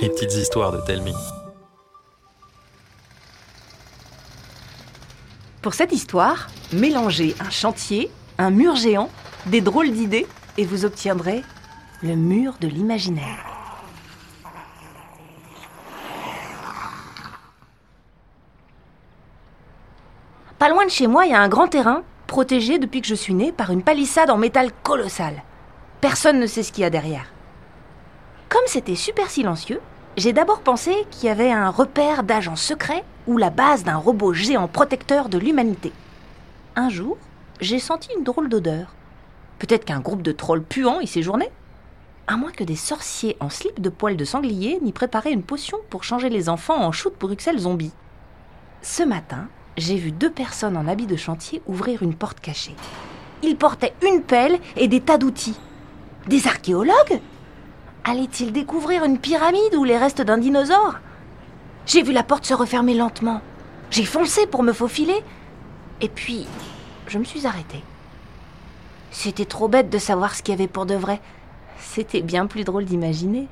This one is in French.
Les petites histoires de Telmi. Pour cette histoire, mélangez un chantier, un mur géant, des drôles d'idées et vous obtiendrez le mur de l'imaginaire. Pas loin de chez moi, il y a un grand terrain, protégé depuis que je suis née par une palissade en métal colossal. Personne ne sait ce qu'il y a derrière. Comme c'était super silencieux, j'ai d'abord pensé qu'il y avait un repère d'agents secrets ou la base d'un robot géant protecteur de l'humanité. Un jour, j'ai senti une drôle d'odeur. Peut-être qu'un groupe de trolls puants y séjournait À moins que des sorciers en slip de poils de sanglier n'y préparaient une potion pour changer les enfants en choux de Bruxelles zombies. Ce matin, j'ai vu deux personnes en habit de chantier ouvrir une porte cachée. Ils portaient une pelle et des tas d'outils. Des archéologues? Allaient-ils découvrir une pyramide ou les restes d'un dinosaure? J'ai vu la porte se refermer lentement. J'ai foncé pour me faufiler. Et puis, je me suis arrêtée. C'était trop bête de savoir ce qu'il y avait pour de vrai. C'était bien plus drôle d'imaginer.